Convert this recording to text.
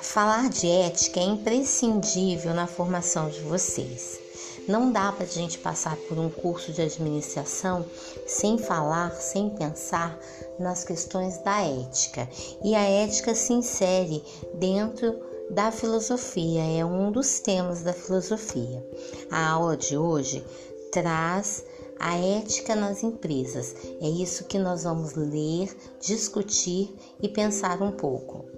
Falar de ética é imprescindível na formação de vocês. Não dá para a gente passar por um curso de administração sem falar, sem pensar nas questões da ética. E a ética se insere dentro da filosofia, é um dos temas da filosofia. A aula de hoje traz a ética nas empresas. É isso que nós vamos ler, discutir e pensar um pouco.